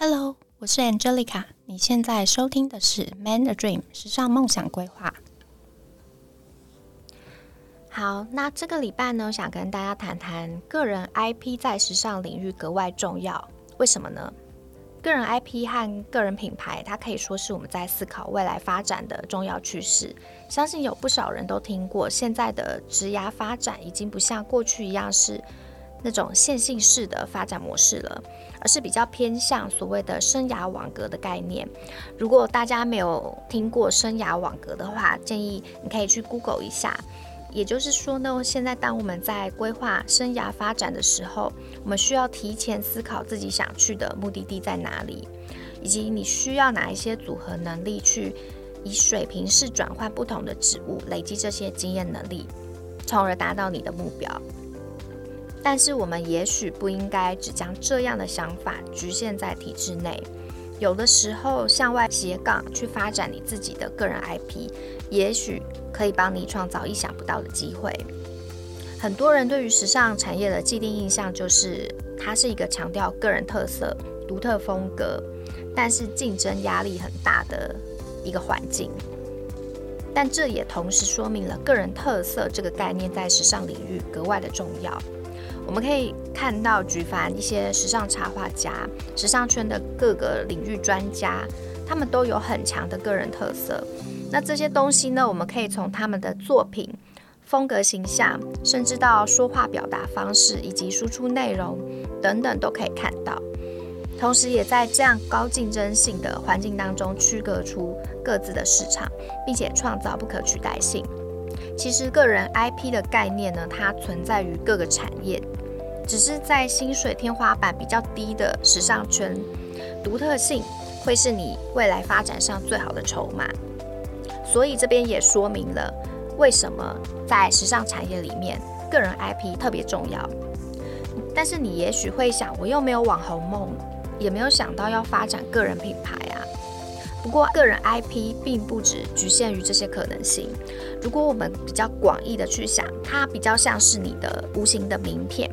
Hello，我是 Angelica。你现在收听的是《Man a Dream》时尚梦想规划。好，那这个礼拜呢，想跟大家谈谈个人 IP 在时尚领域格外重要。为什么呢？个人 IP 和个人品牌，它可以说是我们在思考未来发展的重要趋势。相信有不少人都听过，现在的职涯发展已经不像过去一样是那种线性式的发展模式了。而是比较偏向所谓的生涯网格的概念。如果大家没有听过生涯网格的话，建议你可以去 Google 一下。也就是说呢，现在当我们在规划生涯发展的时候，我们需要提前思考自己想去的目的地在哪里，以及你需要哪一些组合能力去以水平式转换不同的职务，累积这些经验能力，从而达到你的目标。但是我们也许不应该只将这样的想法局限在体制内，有的时候向外斜杠去发展你自己的个人 IP，也许可以帮你创造意想不到的机会。很多人对于时尚产业的既定印象就是它是一个强调个人特色、独特风格，但是竞争压力很大的一个环境。但这也同时说明了个人特色这个概念在时尚领域格外的重要。我们可以看到，举凡一些时尚插画家、时尚圈的各个领域专家，他们都有很强的个人特色。那这些东西呢，我们可以从他们的作品、风格、形象，甚至到说话表达方式以及输出内容等等，都可以看到。同时，也在这样高竞争性的环境当中，区隔出各自的市场，并且创造不可取代性。其实，个人 IP 的概念呢，它存在于各个产业。只是在薪水天花板比较低的时尚圈，独特性会是你未来发展上最好的筹码。所以这边也说明了为什么在时尚产业里面，个人 IP 特别重要。但是你也许会想，我又没有网红梦，也没有想到要发展个人品牌啊。不过个人 IP 并不只局限于这些可能性。如果我们比较广义的去想，它比较像是你的无形的名片。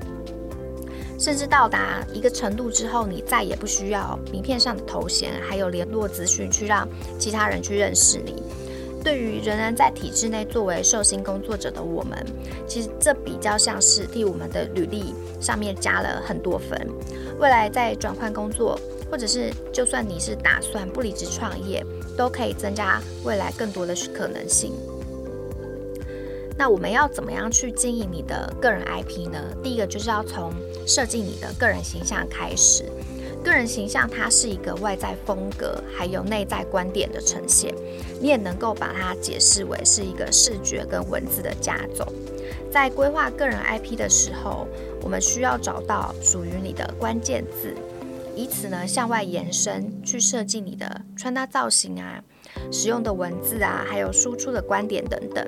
甚至到达一个程度之后，你再也不需要名片上的头衔，还有联络资讯去让其他人去认识你。对于仍然在体制内作为受薪工作者的我们，其实这比较像是替我们的履历上面加了很多分。未来在转换工作，或者是就算你是打算不离职创业，都可以增加未来更多的可能性。那我们要怎么样去经营你的个人 IP 呢？第一个就是要从设计你的个人形象开始。个人形象它是一个外在风格，还有内在观点的呈现。你也能够把它解释为是一个视觉跟文字的加总。在规划个人 IP 的时候，我们需要找到属于你的关键字，以此呢向外延伸，去设计你的穿搭造型啊、使用的文字啊，还有输出的观点等等。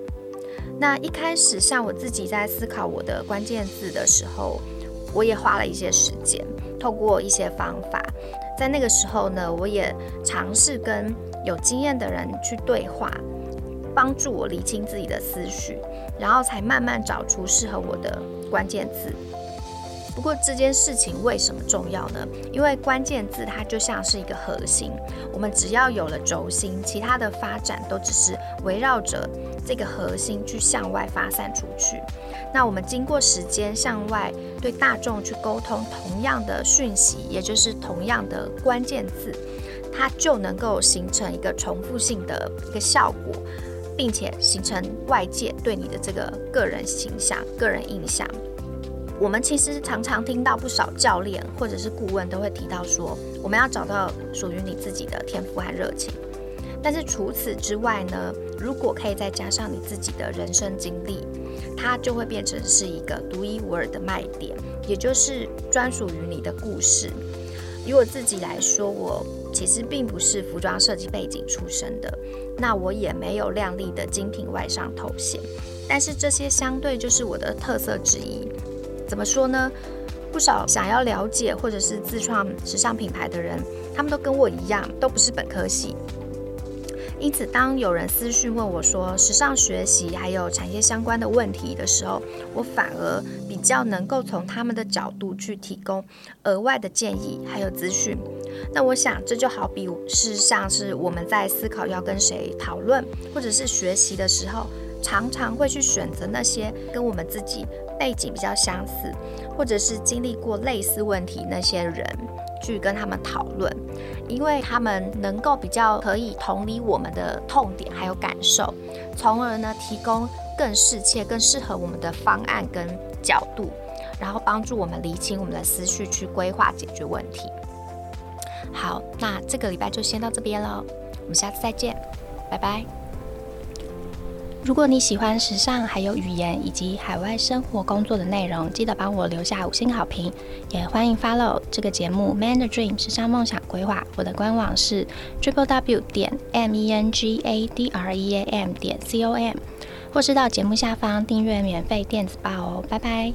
那一开始，像我自己在思考我的关键字的时候，我也花了一些时间，透过一些方法，在那个时候呢，我也尝试跟有经验的人去对话，帮助我理清自己的思绪，然后才慢慢找出适合我的关键字。不过这件事情为什么重要呢？因为关键字它就像是一个核心，我们只要有了轴心，其他的发展都只是围绕着这个核心去向外发散出去。那我们经过时间向外对大众去沟通同样的讯息，也就是同样的关键字，它就能够形成一个重复性的一个效果，并且形成外界对你的这个个人形象、个人印象。我们其实常常听到不少教练或者是顾问都会提到说，我们要找到属于你自己的天赋和热情。但是除此之外呢，如果可以再加上你自己的人生经历，它就会变成是一个独一无二的卖点，也就是专属于你的故事。以我自己来说，我其实并不是服装设计背景出身的，那我也没有亮丽的精品外商头衔，但是这些相对就是我的特色之一。怎么说呢？不少想要了解或者是自创时尚品牌的人，他们都跟我一样，都不是本科系。因此，当有人私讯问我说时尚学习还有产业相关的问题的时候，我反而比较能够从他们的角度去提供额外的建议还有资讯。那我想，这就好比是像是我们在思考要跟谁讨论或者是学习的时候，常常会去选择那些跟我们自己背景比较相似，或者是经历过类似问题那些人。去跟他们讨论，因为他们能够比较可以同理我们的痛点还有感受，从而呢提供更适切、更适合我们的方案跟角度，然后帮助我们理清我们的思绪，去规划解决问题。好，那这个礼拜就先到这边了，我们下次再见，拜拜。如果你喜欢时尚，还有语言以及海外生活工作的内容，记得帮我留下五星好评，也欢迎 follow 这个节目《Man the Dream 时尚梦想规划》。我的官网是 triple w 点 m e n g a d r e a m 点 c o m，或是到节目下方订阅免费电子报哦。拜拜。